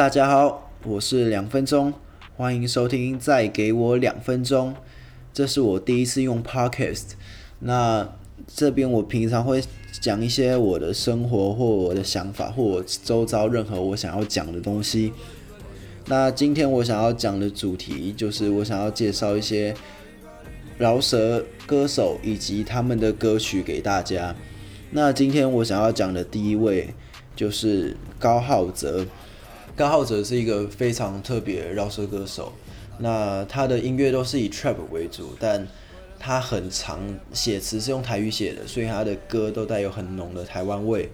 大家好，我是两分钟，欢迎收听再给我两分钟。这是我第一次用 Podcast，那这边我平常会讲一些我的生活或我的想法或我周遭任何我想要讲的东西。那今天我想要讲的主题就是我想要介绍一些饶舌歌手以及他们的歌曲给大家。那今天我想要讲的第一位就是高浩泽。高浩哲是一个非常特别的饶舌歌手，那他的音乐都是以 trap 为主，但他很常写词是用台语写的，所以他的歌都带有很浓的台湾味。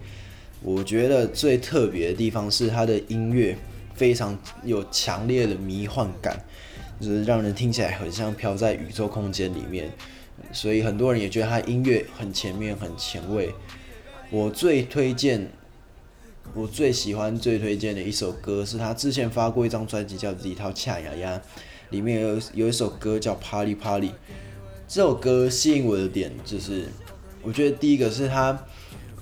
我觉得最特别的地方是他的音乐非常有强烈的迷幻感，就是让人听起来很像飘在宇宙空间里面，所以很多人也觉得他音乐很前面、很前卫。我最推荐。我最喜欢、最推荐的一首歌是他之前发过一张专辑叫《自己套恰牙牙》，里面有有一首歌叫《Party Party》。这首歌吸引我的点就是，我觉得第一个是它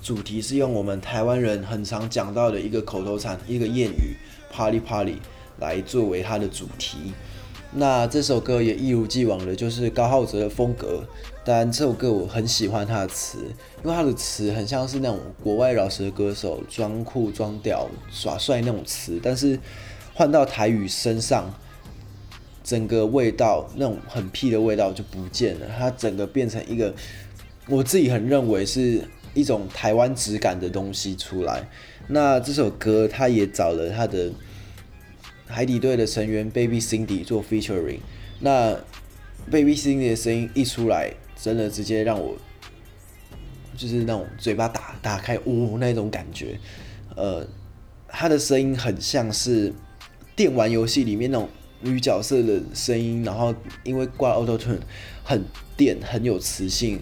主题是用我们台湾人很常讲到的一个口头禅、一个谚语 “Party Party” 来作为它的主题。那这首歌也一如既往的，就是高浩哲的风格。但这首歌我很喜欢他的词，因为他的词很像是那种国外饶舌歌手装酷装屌耍帅那种词，但是换到台语身上，整个味道那种很屁的味道就不见了。它整个变成一个我自己很认为是一种台湾质感的东西出来。那这首歌他也找了他的。海底队的成员 Baby Cindy 做 featuring，那 Baby Cindy 的声音一出来，真的直接让我就是那种嘴巴打打开呜那种感觉。呃，他的声音很像是电玩游戏里面那种女角色的声音，然后因为挂 Auto Tune 很电很有磁性，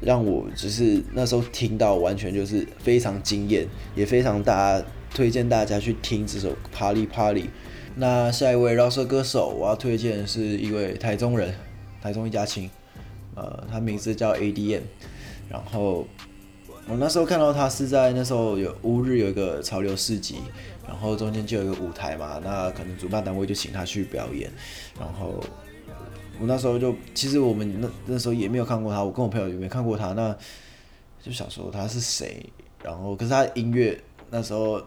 让我就是那时候听到完全就是非常惊艳，也非常大家。推荐大家去听这首《Party Party》。那下一位饶舌歌手，我要推荐是一位台中人，台中一家亲，呃，他名字叫 ADM。然后我那时候看到他是在那时候有乌日有一个潮流市集，然后中间就有一个舞台嘛，那可能主办单位就请他去表演。然后我那时候就，其实我们那那时候也没有看过他，我跟我朋友也没看过他，那就想说他是谁。然后可是他音乐那时候。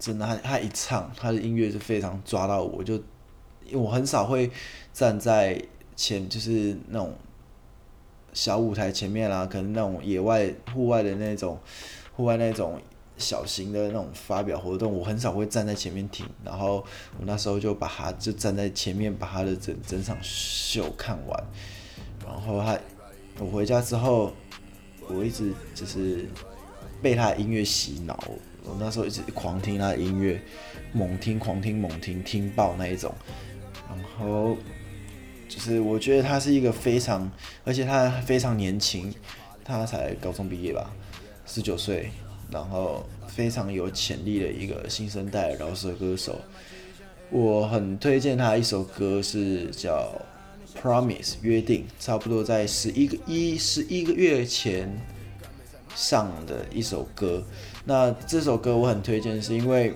真的，他他一唱，他的音乐是非常抓到我，就因为我很少会站在前，就是那种小舞台前面啦，可能那种野外、户外的那种、户外那种小型的那种发表活动，我很少会站在前面听。然后我那时候就把他就站在前面，把他的整整场秀看完。然后他，我回家之后，我一直就是被他的音乐洗脑。我那时候一直狂听他的音乐，猛听、狂听、猛听，听爆那一种。然后就是我觉得他是一个非常，而且他非常年轻，他才高中毕业吧，十九岁，然后非常有潜力的一个新生代饶舌歌手。我很推荐他一首歌，是叫《Promise》约定，差不多在十一个一十一个月前。上的一首歌，那这首歌我很推荐，是因为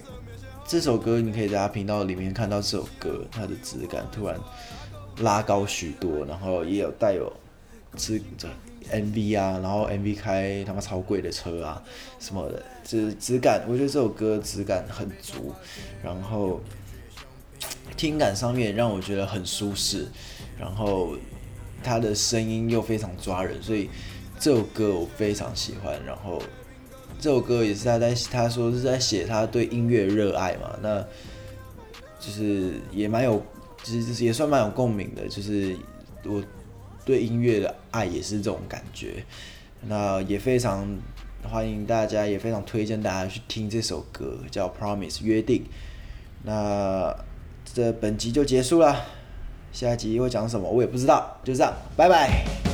这首歌你可以在他频道里面看到这首歌它的质感突然拉高许多，然后也有带有质 MV 啊，然后 MV 开他妈超贵的车啊什么的，质质感，我觉得这首歌质感很足，然后听感上面让我觉得很舒适，然后他的声音又非常抓人，所以。这首歌我非常喜欢，然后这首歌也是他在他说是在写他对音乐热爱嘛，那就是也蛮有，其实也算蛮有共鸣的，就是我对音乐的爱也是这种感觉，那也非常欢迎大家，也非常推荐大家去听这首歌，叫《Promise》约定。那这本集就结束了，下一集会讲什么我也不知道，就这样，拜拜。